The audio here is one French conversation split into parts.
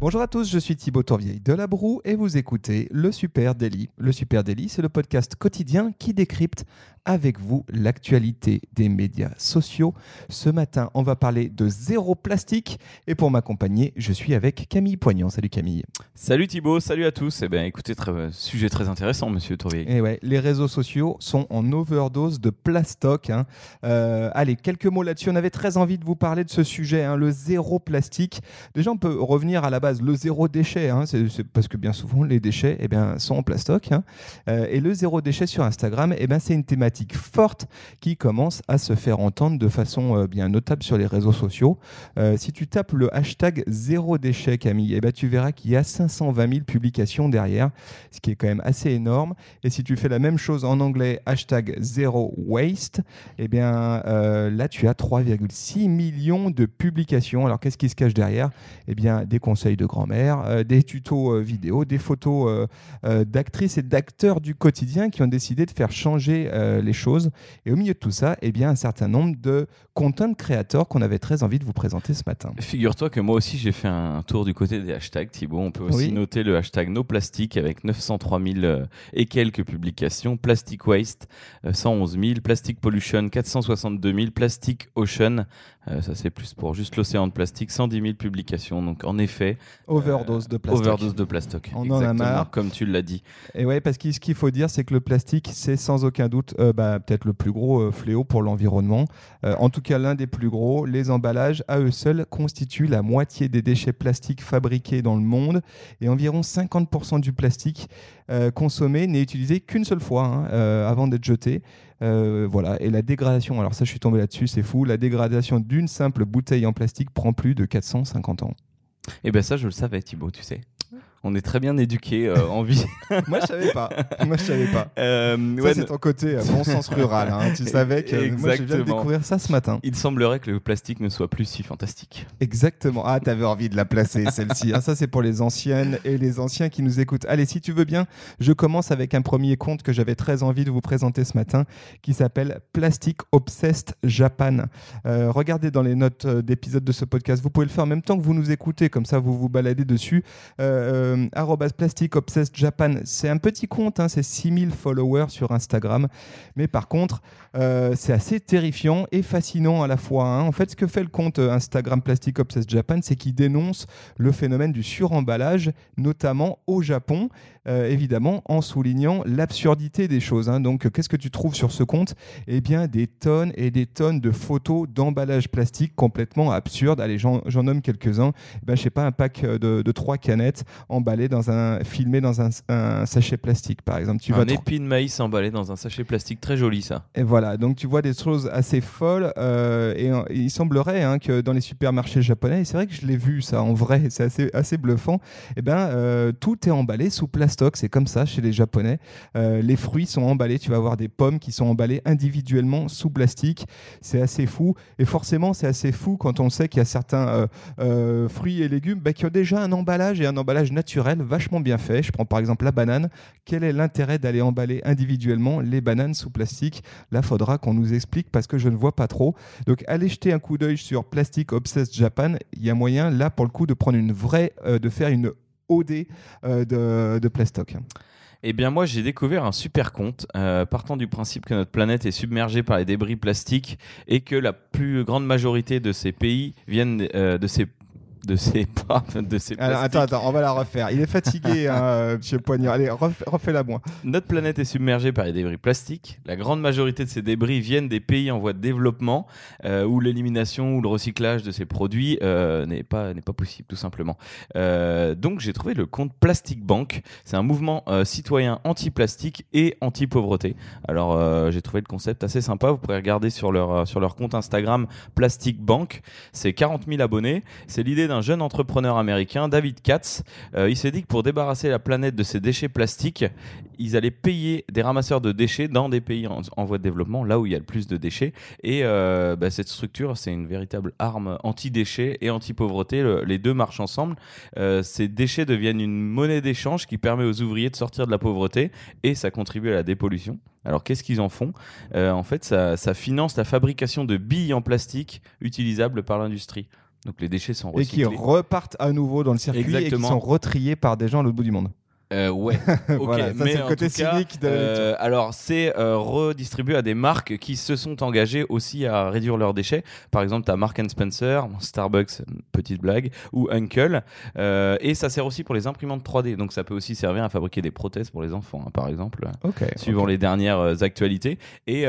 Bonjour à tous, je suis Thibaut Tourvieille de La Broue et vous écoutez Le Super Daily. Le Super Daily, c'est le podcast quotidien qui décrypte avec vous l'actualité des médias sociaux. Ce matin, on va parler de zéro plastique et pour m'accompagner, je suis avec Camille Poignant. Salut Camille. Salut Thibaut, salut à tous. Eh bien, écoutez, très, euh, sujet très intéressant, monsieur Tourvieille. Et ouais, les réseaux sociaux sont en overdose de plastoc. hein. Euh, allez, quelques mots là-dessus. On avait très envie de vous parler de ce sujet, hein, le zéro plastique. Déjà, on peut revenir à la le zéro déchet, hein, c'est, parce que bien souvent, les déchets eh bien, sont en plastoc. hein. Euh, et le zéro déchet sur Instagram, eh c'est une thématique forte qui commence à se faire entendre de façon euh, bien notable sur les réseaux sociaux. Euh, si tu tapes le hashtag zéro déchet, Camille, eh ben, tu verras qu'il y a 520 000 publications derrière, ce qui est quand même assez énorme. Et si tu fais la même chose en anglais, hashtag zéro waste, eh bien, là, tu as 3,6 millions de publications. Alors, qu'est-ce qui se cache derrière? Eh bien, des conseils de grand-mère, euh, des tutos euh, vidéo, des photos euh, d'actrices et d'acteurs du quotidien qui ont décidé de faire changer les choses. Et au milieu de tout ça, eh bien, un certain nombre de content creators qu'on avait très envie de vous présenter ce matin. Figure-toi que moi aussi j'ai fait un tour du côté des hashtags Thibaut. On peut aussi Oui. noter le hashtag No Plastic avec 903 000 euh, et quelques publications. Plastic Waste euh, 111 000, Plastic Pollution 462 000, Plastic Ocean, ça c'est plus pour juste l'océan de plastique, 110 000 publications. Donc en effet, Overdose de plastique. overdose de plastoc. On en a marre. Comme tu l'as dit. Et ouais, parce que ce qu'il faut dire, c'est que le plastique, c'est sans aucun doute euh, bah, peut-être le plus gros euh, fléau pour l'environnement. Euh, en tout cas, l'un des plus gros. Les emballages, à eux seuls, constituent la moitié des déchets plastiques fabriqués dans le monde. Et environ 50% du plastique consommé n'est utilisé qu'une seule fois hein, avant d'être jeté. Euh, voilà. Et la dégradation, alors ça, je suis tombé là-dessus, c'est fou. La dégradation d'une simple bouteille en plastique prend plus de 450 ans. Et ben ça je le savais Thibaut, tu sais. On est très bien éduqués euh, en vie. Moi, je savais pas. Moi, je savais pas. Euh, Ça, ouais, c'est ton côté euh, bon sens rural. hein. Tu savais que moi, je viens de Exactement. découvrir ça ce matin. Il semblerait que le plastique ne soit plus si fantastique. Exactement. Ah, t'avais envie de la placer, celle-ci. Ah, ça, c'est pour les anciennes et les anciens qui nous écoutent. Allez, si tu veux bien, je commence avec un premier compte que j'avais très envie de vous présenter ce matin, qui s'appelle Plastic Obsessed Japan. Euh, regardez dans les notes d'épisode de ce podcast. Vous pouvez le faire en même temps que vous nous écoutez, comme ça, vous vous baladez dessus. Euh, euh, arrobas Plastic Obsessed Japan, c'est un petit compte, hein, c'est 6000 followers sur Instagram. Mais par contre, euh, c'est assez terrifiant et fascinant à la fois. hein. En fait, ce que fait le compte euh, Instagram Plastic Obsessed Japan, c'est qu'il dénonce le phénomène du suremballage, notamment au Japon, évidemment, en soulignant l'absurdité des choses. hein. Donc, qu'est-ce que tu trouves sur ce compte? Eh bien, des tonnes et des tonnes de photos d'emballage plastique complètement absurdes. Allez, j'en nomme quelques-uns. Eh ben, je sais pas, un pack de, de trois canettes emballées dans un, filmé dans un, un sachet plastique, par exemple. Tu vas un tr- épi de maïs emballé dans un sachet plastique très joli ça. et voilà, donc tu vois des choses assez folles. euh, et, il semblerait hein, que dans les supermarchés japonais, et c'est vrai que je l'ai vu ça en vrai, c'est assez, assez bluffant, et ben, euh, tout est emballé sous plastoc. C'est comme ça chez les Japonais. Euh, les fruits sont emballés. Tu vas avoir des pommes qui sont emballées individuellement sous plastique. C'est assez fou. Et forcément, c'est assez fou quand on sait qu'il y a certains fruits et légumes bah, qui ont déjà un emballage et un emballage naturel vachement bien fait. Je prends par exemple la banane. Quel est l'intérêt d'aller emballer individuellement les bananes sous plastique? Là, faudra qu'on nous explique parce que je ne vois pas trop. Donc, allez jeter un coup d'œil sur Plastic Obsessed Japan. Il y a moyen, là, pour le coup, de prendre une vraie, euh, de faire une OD euh, de, de plastoc. Eh bien moi j'ai découvert un super compte euh, partant du principe que notre planète est submergée par les débris plastiques et que la plus grande majorité de ces pays viennent de ces de ces de ces Alors, plastiques. attends, attends, on va la refaire. Il est fatigué, hein, euh, monsieur Poignard. Allez, ref- refais-la moi. Notre planète est submergée par les débris plastiques. La grande majorité de ces débris viennent des pays en voie de développement euh, où l'élimination ou le recyclage de ces produits euh, n'est pas n'est pas possible tout simplement. Euh, donc j'ai trouvé le compte Plastic Bank. C'est un mouvement citoyen anti-plastique et anti-pauvreté. Alors j'ai trouvé le concept assez sympa. Vous pourrez regarder sur leur sur leur compte Instagram Plastic Bank. C'est 40 000 abonnés. C'est l'idée d'un d'un jeune entrepreneur américain, David Katz. Euh, il s'est dit que pour débarrasser la planète de ses déchets plastiques, ils allaient payer des ramasseurs de déchets dans des pays en, voie de développement, là où il y a le plus de déchets. Et euh, bah, cette structure, c'est une véritable arme anti-déchets et anti-pauvreté. les deux marchent ensemble. Euh, ces déchets deviennent une monnaie d'échange qui permet aux ouvriers de sortir de la pauvreté et ça contribue à la dépollution. Alors qu'est-ce qu'ils en font? En fait, ça, ça finance la fabrication de billes en plastique utilisables par l'industrie. Donc les déchets sont recyclés. Et qui repartent à nouveau dans le circuit et qui sont retriés par des gens à l'autre bout du monde. Euh, ouais, voilà, ça c'est le côté cynique de euh, Alors, c'est euh, redistribué à des marques qui se sont engagées aussi à réduire leurs déchets. Par exemple, tu as Mark Spencer, Starbucks, petite blague, ou Uncle. Euh, et ça sert aussi pour les imprimantes 3D. Donc, ça peut aussi servir à fabriquer des prothèses pour les enfants, hein, par exemple, suivant les dernières actualités. Et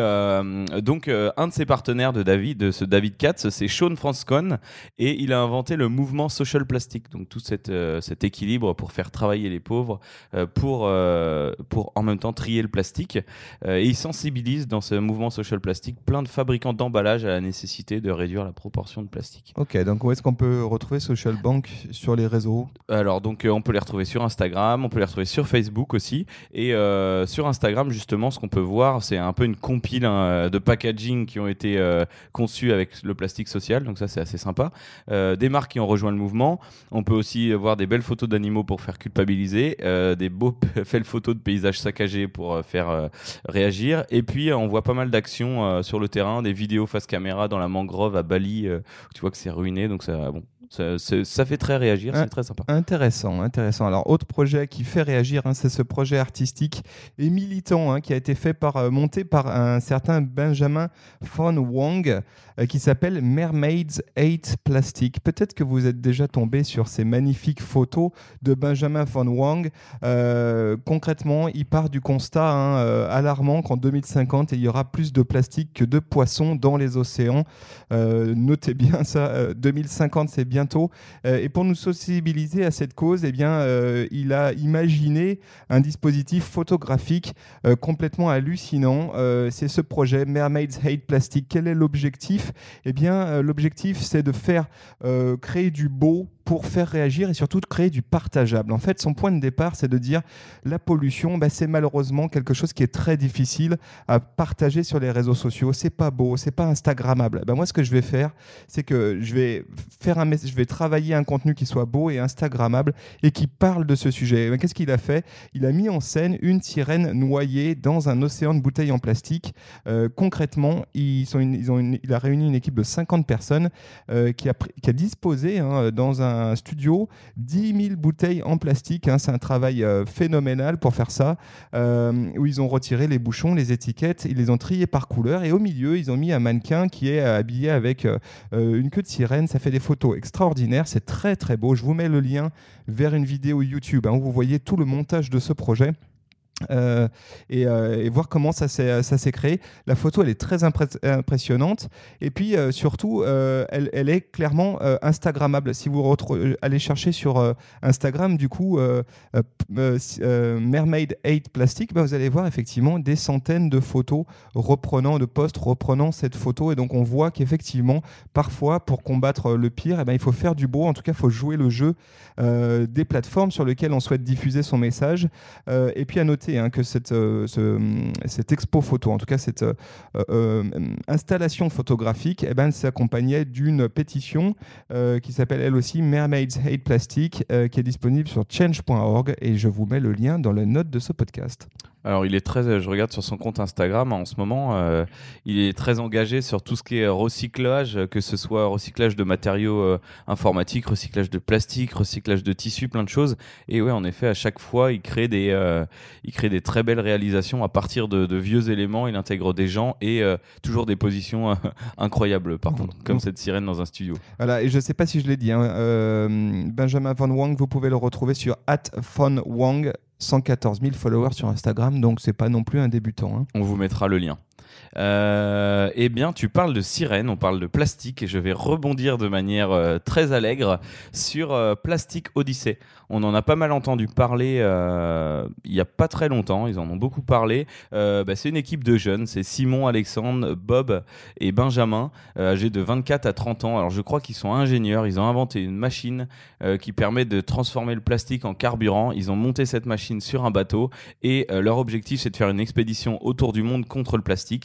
donc, un de ses partenaires de David, de ce David Katz, c'est Sean Franscon. Et il a inventé le mouvement Social Plastic. Donc, tout cette, cet équilibre pour faire travailler les pauvres pour, euh, pour en même temps trier le plastique. Euh, et il sensibilise dans ce mouvement social plastique plein de fabricants d'emballage à la nécessité de réduire la proportion de plastique. Ok, donc où est-ce qu'on peut retrouver Social Bank sur les réseaux? Alors, donc on peut les retrouver sur Instagram, on peut les retrouver sur Facebook aussi. Et sur Instagram, justement, ce qu'on peut voir, c'est un peu une compile hein, de packaging qui ont été conçus avec le plastique social. Donc ça, c'est assez sympa. des marques qui ont rejoint le mouvement. On peut aussi voir des belles photos d'animaux pour faire culpabiliser. Euh, des beaux photos de paysages saccagés pour euh, faire euh, réagir. Et puis, on voit pas mal d'actions sur le terrain, des vidéos face caméra dans la mangrove à Bali, tu vois que c'est ruiné. Donc, ça, bon, ça, fait très réagir, c'est très sympa. Intéressant, intéressant. Alors, autre projet qui fait réagir, hein, c'est ce projet artistique et militant hein, qui a été fait par, monté par un certain Benjamin Fon Wang qui s'appelle Mermaids 8 Plastic. Peut-être que vous êtes déjà tombé sur ces magnifiques photos de Benjamin Fon Wang euh, concrètement, il part du constat hein, euh, alarmant qu'en 2050, il y aura plus de plastique que de poissons dans les océans. Euh, notez bien ça, 2050, c'est bientôt. et pour nous sensibiliser à cette cause, eh bien, il a imaginé un dispositif photographique complètement hallucinant. c'est ce projet Mermaids Hate Plastic. Quel est l'objectif? Eh bien, l'objectif, c'est de faire créer du beau pour faire réagir et surtout de créer du partageable. En fait, son point de départ, c'est de dire la pollution, bah, c'est malheureusement quelque chose qui est très difficile à partager sur les réseaux sociaux. C'est pas beau, c'est pas instagrammable. Bah, moi, ce que je vais faire, c'est que je vais faire un, je vais travailler un contenu qui soit beau et instagrammable et qui parle de ce sujet. Qu'est-ce qu'il a fait? Il a mis en scène une sirène noyée dans un océan de bouteilles en plastique. Euh, concrètement, ils sont ils ont il a réuni une équipe de 50 personnes euh, qui, a, qui a disposé hein, dans un studio, 10 000 bouteilles en plastique. Hein, c'est un travail euh, phénoménal pour faire ça, euh, où ils ont retiré les bouchons, les étiquettes, ils les ont triés par couleur, et au milieu, ils ont mis un mannequin qui est habillé avec euh, une queue de sirène. Ça fait des photos extraordinaires, c'est très très beau. Je vous mets le lien vers une vidéo YouTube hein, où vous voyez tout le montage de ce projet. Euh, euh, et, voir comment ça s'est créé. La photo, elle est très impressionnante. Et puis, euh, surtout, elle, est clairement Instagrammable. Si vous allez chercher sur Instagram, du coup, Mermaid 8 Plastic, bah, vous allez voir effectivement des centaines de photos reprenant, de posts reprenant cette photo. Et donc, on voit qu'effectivement, parfois, pour combattre le pire, eh ben, il faut faire du beau. En tout cas, il faut jouer le jeu des plateformes sur lesquelles on souhaite diffuser son message. et puis, à noter Hein, que cette, euh, cette expo photo, en tout cas cette euh, euh, installation photographique, eh ben, s'accompagnait d'une pétition qui s'appelle elle aussi Mermaids Hate Plastic, qui est disponible sur change.org et je vous mets le lien dans les notes de ce podcast. Alors, il est très, je regarde sur son compte Instagram en ce moment, euh, il est très engagé sur tout ce qui est recyclage, que ce soit recyclage de matériaux euh, informatiques, recyclage de plastique, recyclage de tissus, plein de choses. Et ouais, en effet, à chaque fois, il crée des, euh, il crée des très belles réalisations à partir de, de vieux éléments. Il intègre des gens et toujours des positions incroyables, par contre, comme cette sirène dans un studio. Voilà, et je ne sais pas si je l'ai dit, hein, Benjamin Van Wang, vous pouvez le retrouver sur @von Wang 114 000 followers sur Instagram, donc c'est pas non plus un débutant. Hein. On vous mettra le lien. Euh, eh bien, tu parles de sirène, on parle de plastique, et je vais rebondir de manière euh, très allègre sur euh, Plastique Odyssey. On en a pas mal entendu parler euh, il y a pas très longtemps, ils en ont beaucoup parlé. Bah, c'est une équipe de jeunes, c'est Simon, Alexandre, Bob et Benjamin, âgés de 24 à 30 ans. Alors je crois qu'ils sont ingénieurs, ils ont inventé une machine qui permet de transformer le plastique en carburant. Ils ont monté cette machine sur un bateau et leur objectif c'est de faire une expédition autour du monde contre le plastique.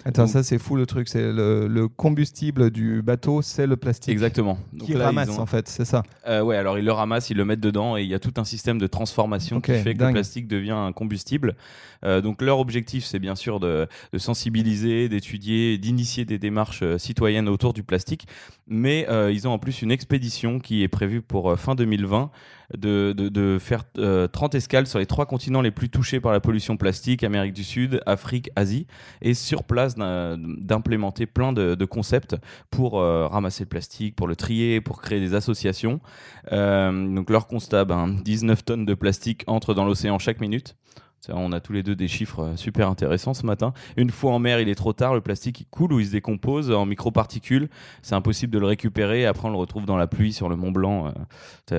Attends, Donc- ça c'est fou le truc, c'est le, le combustible du bateau, c'est le plastique. Exactement. Donc Qui là, ils ramasse ont- en fait, c'est ça. Euh, ouais, alors ils le ramassent, ils le mettent dedans et il y a tout un système de transformation qui fait que le plastique devient un combustible. Euh, donc leur objectif, c'est bien sûr de, de sensibiliser, d'étudier, d'initier des démarches euh, citoyennes autour du plastique. Mais euh, ils ont en plus une expédition qui est prévue pour fin 2020 de, de, de faire euh, 30 escales sur les trois continents les plus touchés par la pollution plastique, Amérique du Sud, Afrique, Asie, et sur place d'implémenter plein de, concepts pour euh, ramasser le plastique, pour le trier, pour créer des associations. Euh, donc leur constat, ben, 19 tonnes de plastique entrent dans l'océan chaque minute. On a tous les deux des chiffres euh, super intéressants ce matin. Une fois en mer, il est trop tard, le plastique coule ou il se décompose en microparticules. C'est impossible de le récupérer. Après, on le retrouve dans la pluie sur le Mont Blanc. Euh,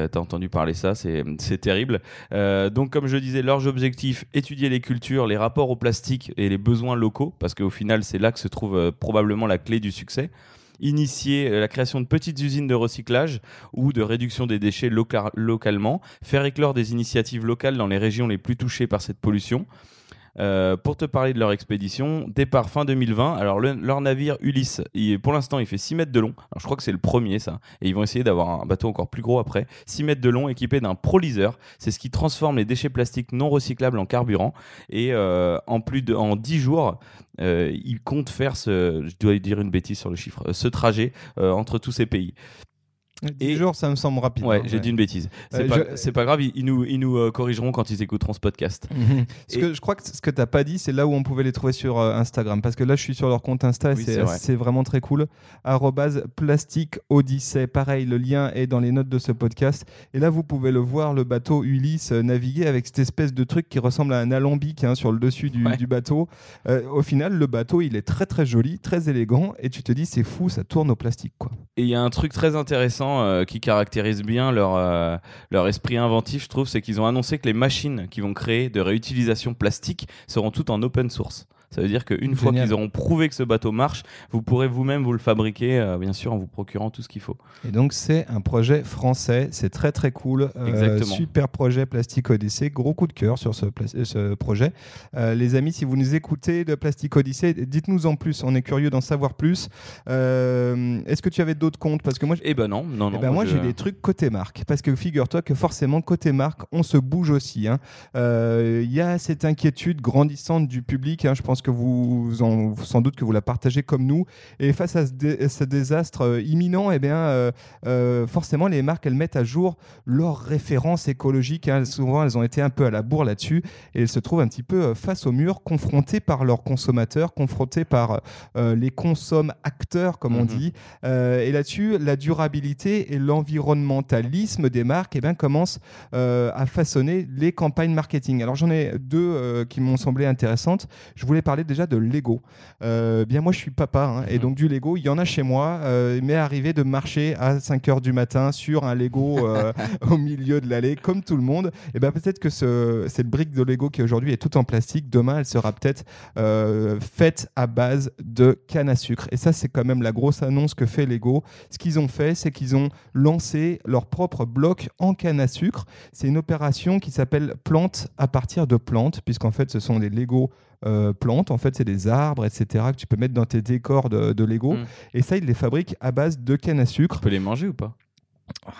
T'as entendu parler ça, c'est terrible. Euh, donc, comme je disais, leurs objectifs étudier les cultures, les rapports au plastique et les besoins locaux, parce qu'au final, c'est là que se trouve euh, probablement la clé du succès initier euh, la création de petites usines de recyclage ou de réduction des déchets loca- localement, faire éclore des initiatives locales dans les régions les plus touchées par cette pollution. Euh, pour te parler de leur expédition, départ fin 2020. Alors, le- leur navire Ulysse, pour l'instant, il fait 6 mètres de long. Alors, je crois que c'est le premier, ça. Et ils vont essayer d'avoir un bateau encore plus gros après. 6 mètres de long, équipé d'un prolyseur. C'est ce qui transforme les déchets plastiques non recyclables en carburant. Et euh, en plus de en 10 jours, euh, ils comptent faire ce, je dois dire une bêtise sur le chiffre, ce trajet entre tous ces pays. 10 Et- jours, ça me semble rapide. Ouais, hein, j'ai dit une bêtise. C'est Euh, pas, je- c'est pas grave, ils, ils nous, ils nous euh, corrigeront quand ils écouteront ce podcast. Mhm. Ce Et- que je crois que ce que t'as pas dit, c'est là où on pouvait les trouver sur euh, Instagram. Parce que là, je suis sur leur compte Insta, et Oui, c'est c'est vrai. c'est vraiment très cool. Arrobase plastique Odyssey. Pareil, le lien est dans les notes de ce podcast. Et là, vous pouvez le voir, le bateau Ulysse naviguer avec cette espèce de truc qui ressemble à un alambic hein, sur le dessus du, Ouais. du bateau. Au final, le bateau, il est très très joli, très élégant. Et tu te dis, c'est fou, ça tourne au plastique. quoi. Et il y a un truc très intéressant euh, qui caractérise bien leur, euh, leur esprit inventif, je trouve, c'est qu'ils ont annoncé que les machines qui vont créer de réutilisation plastique seront toutes en open source. Ça veut dire qu'une fois qu'ils auront prouvé que ce bateau marche, vous pourrez vous-même vous le fabriquer, euh, bien sûr, en vous procurant tout ce qu'il faut. Et donc, c'est un projet français. C'est très, très cool. Euh, Exactement. super projet Plastic Odyssey. Gros coup de cœur sur ce, euh, ce projet. Les amis, si vous nous écoutez de Plastic Odyssey, dites-nous en plus. On est curieux d'en savoir plus. Est-ce que tu avais d'autres comptes? Parce que moi, Eh ben non, non, eh non. ben moi, je- j'ai des trucs côté marque. Parce que figure-toi que forcément, côté marque, on se bouge aussi. hein. Il y a cette inquiétude grandissante du public. hein. Je pense que vous, en- sans doute que vous la partagez comme nous. Et face à ce, dé- ce désastre euh, imminent, eh bien, euh, euh, forcément, les marques, elles mettent à jour leurs références écologiques. hein. Souvent, elles ont été un peu à la bourre là-dessus. Et elles se trouvent un petit peu face au mur, confrontées par leurs consommateurs, confrontées par les consommes acteurs, comme on Mhm. dit. Euh, et là-dessus, la durabilité et l'environnementalisme des marques eh ben, commencent euh, à façonner les campagnes marketing. Alors j'en ai deux euh, qui m'ont semblé intéressantes. Je voulais parler déjà de Lego. Euh, bien moi je suis papa hein, et Mhm. donc du Lego, il y en a chez moi. Euh, il m'est arrivé de marcher à 5 heures du matin sur un Lego euh, au milieu de l'allée comme tout le monde. Et ben peut-être que ce- cette brique de Lego qui aujourd'hui est toute en plastique, demain elle sera peut-être euh, faite à base de canne à sucre. Et ça c'est quand même la grosse annonce que fait Lego. Ce qu'ils ont fait, c'est qu'ils ont lancé leur propre bloc en canne à sucre. C'est une opération qui s'appelle plante à partir de plantes, puisqu'en fait, ce sont des Lego euh, plantes. En fait, c'est des arbres, etc., que tu peux mettre dans tes décors de, de Lego. Mm. Et ça, ils les fabriquent à base de canne à sucre. On peut les manger ou pas?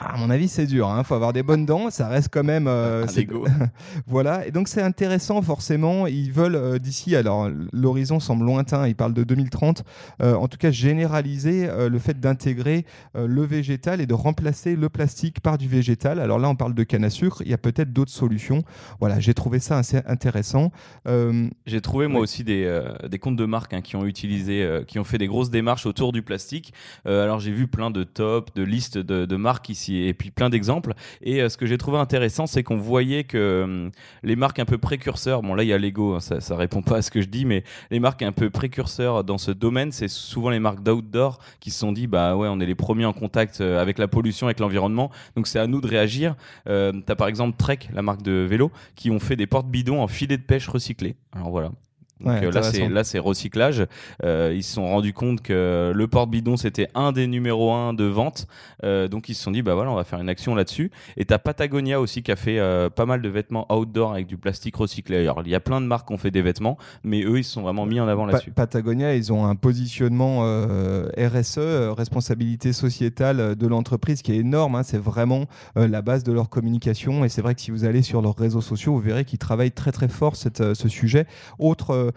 À mon avis, c'est dur. Il faut avoir des bonnes dents. Ça reste quand même. euh, Un c'est- Lego. voilà, et donc c'est intéressant forcément. Ils veulent euh, d'ici, alors l'horizon semble lointain, ils parlent de 2030, euh, en tout cas généraliser euh, le fait d'intégrer le végétal et de remplacer le plastique par du végétal. Alors là, on parle de canne à sucre, il y a peut-être d'autres solutions. Voilà, j'ai trouvé ça assez intéressant. J'ai trouvé moi aussi des, des comptes de marques hein, qui ont utilisé, qui ont fait des grosses démarches autour du plastique. Alors j'ai vu plein de tops, de listes de, de marques ici et puis plein d'exemples. Et ce que j'ai trouvé intéressant, c'est qu'on voyait que hum, les marques un peu précurseurs, bon là il y a Lego, hein, ça, ça répond pas à ce que je dis, mais les marques un peu précurseurs dans ce domaine, c'est souvent les marques d'outdoor qui se sont dit bah ouais on est les premiers en contact avec la pollution, avec l'environnement, donc c'est à nous de réagir. Euh, T'as par exemple Trek, la marque de vélo, qui ont fait des portes bidons en filet de pêche recyclés. Alors voilà, donc euh, là, c'est là, c'est recyclage. Euh, ils se sont rendus compte que le porte-bidon c'était un des numéros un de vente. Euh, donc ils se sont dit bah voilà, on va faire une action là-dessus. Et t'as Patagonia aussi qui a fait euh, pas mal de vêtements outdoor avec du plastique recyclé. Alors il y a plein de marques qui ont fait des vêtements, mais eux ils se sont vraiment mis en avant là-dessus. Patagonia, ils ont un positionnement RSE, responsabilité sociétale de l'entreprise qui est énorme. Hein. C'est vraiment la base de leur communication. Et c'est vrai que si vous allez sur leurs réseaux sociaux, vous verrez qu'ils travaillent très très fort cette, ce sujet. Autre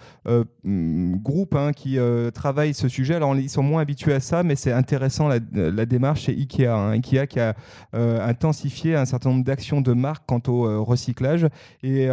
groupes hein, qui euh, travaillent ce sujet. Alors, ils sont moins habitués à ça, mais c'est intéressant la, démarche chez Ikea. Hein. Ikea qui a euh, intensifié un certain nombre d'actions de marque quant au recyclage. Et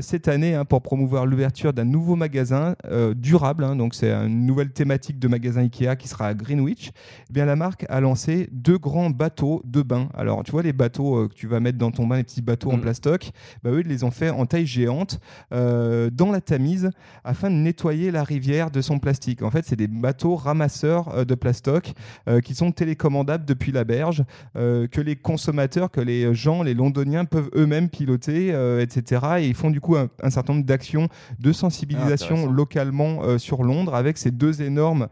cette année, hein, pour promouvoir l'ouverture d'un nouveau magasin durable, donc c'est une nouvelle thématique de magasin Ikea qui sera à Greenwich, eh bien la marque a lancé deux grands bateaux de bain. Alors, tu vois, les bateaux que tu vas mettre dans ton bain, les petits bateaux en mm. plastoc, bah, eux, ils les ont fait en taille géante dans la Tamise afin de nettoyer la rivière de son plastique. En fait, c'est des bateaux ramasseurs euh, de plastoc euh, qui sont télécommandables depuis la berge, euh, que les consommateurs, que les gens, les londoniens peuvent eux-mêmes piloter, etc. Et ils font du coup un, certain nombre d'actions de sensibilisation ah, localement sur Londres avec ces deux énormes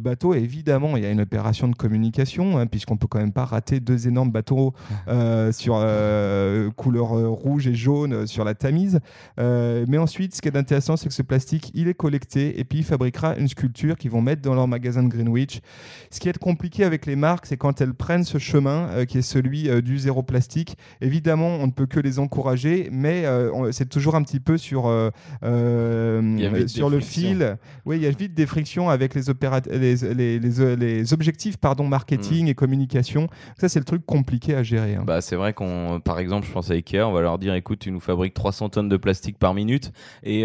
bateaux. Et évidemment, il y a une opération de communication, hein, puisqu'on peut quand même pas rater deux énormes bateaux sur couleur rouge et jaune sur la Tamise. mais ensuite, ce qui est intéressant, c'est que ce plastique il est collecté et puis il fabriquera une sculpture qu'ils vont mettre dans leur magasin de Greenwich. Ce qui est compliqué avec les marques, c'est quand elles prennent ce chemin euh, qui est celui euh, du zéro plastique. Évidemment, on ne peut que les encourager, mais euh, c'est toujours un petit peu sur, sur le fil. Oui, il y a vite des frictions avec les, les, les, les, objectifs pardon, marketing mm. et communication. Ça, c'est le truc compliqué à gérer. Hein. Bah, c'est vrai qu'on, par exemple, je pense à Ikea, on va leur dire écoute, tu nous fabriques 300 tonnes de plastique par minute et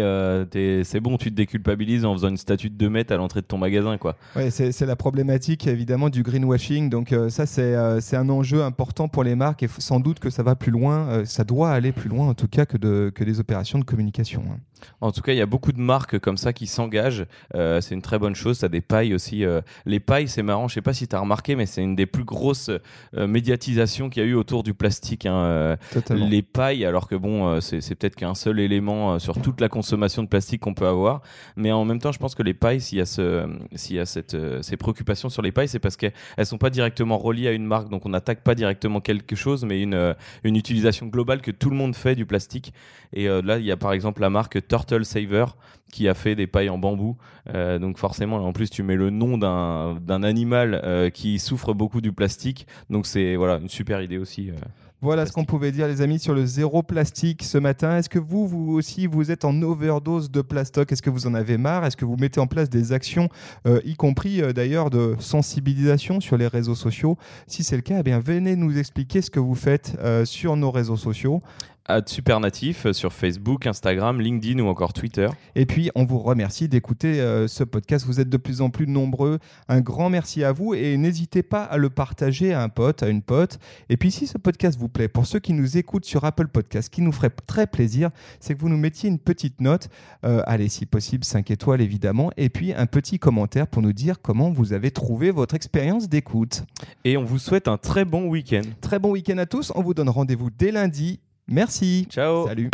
c'est bon, tu te déculpabilises en faisant une statue de 2 mètres à l'entrée de ton magasin. quoi. Ouais, c'est la problématique évidemment du greenwashing. Donc euh, ça, euh, c'est un enjeu important pour les marques et sans doute que ça va plus loin, euh, ça doit aller plus loin en tout cas que, de, que des opérations de communication. Hein. En tout cas, il y a beaucoup de marques comme ça qui s'engagent. Euh, c'est une très bonne chose. Ça des pailles aussi. Euh, les pailles, c'est marrant. Je sais pas si tu as remarqué, mais c'est une des plus grosses euh, médiatisations qu'il y a eu autour du plastique. Hein, les pailles, alors que bon, c'est peut-être qu'un seul élément sur toute la consommation de plastique qu'on peut avoir. Mais en même temps, je pense que les pailles, s'il y a, ce, y a cette, ces préoccupations sur les pailles, c'est parce qu'elles sont pas directement reliées à une marque. Donc on n'attaque pas directement quelque chose, mais une, une utilisation globale que tout le monde fait du plastique. Et là, il y a par exemple la marque Turtle Saver qui a fait des pailles en bambou. Euh, donc forcément, en plus, tu mets le nom d'un animal euh, qui souffre beaucoup du plastique. Donc c'est voilà une super idée aussi. Euh, voilà ce qu'on pouvait dire, les amis, sur le zéro plastique ce matin. Est-ce que vous, vous aussi, vous êtes en overdose de plastoc? Est-ce que vous en avez marre? Est-ce que vous mettez en place des actions, y compris d'ailleurs de sensibilisation sur les réseaux sociaux? Si c'est le cas, eh bien, venez nous expliquer ce que vous faites sur nos réseaux sociaux Supernatif sur Facebook, Instagram, LinkedIn ou encore Twitter. Et puis, on vous remercie d'écouter euh, ce podcast. Vous êtes de plus en plus nombreux. Un grand merci à vous et n'hésitez pas à le partager à un pote, à une pote. Et puis, si ce podcast vous plaît, pour ceux qui nous écoutent sur Apple Podcast, ce qui nous ferait très plaisir, c'est que vous nous mettiez une petite note. Euh, allez, si possible, 5 étoiles évidemment. Et puis, un petit commentaire pour nous dire comment vous avez trouvé votre expérience d'écoute. Et on vous souhaite un très bon week-end. Très bon week-end à tous. On vous donne rendez-vous dès lundi Merci. Ciao. Salut.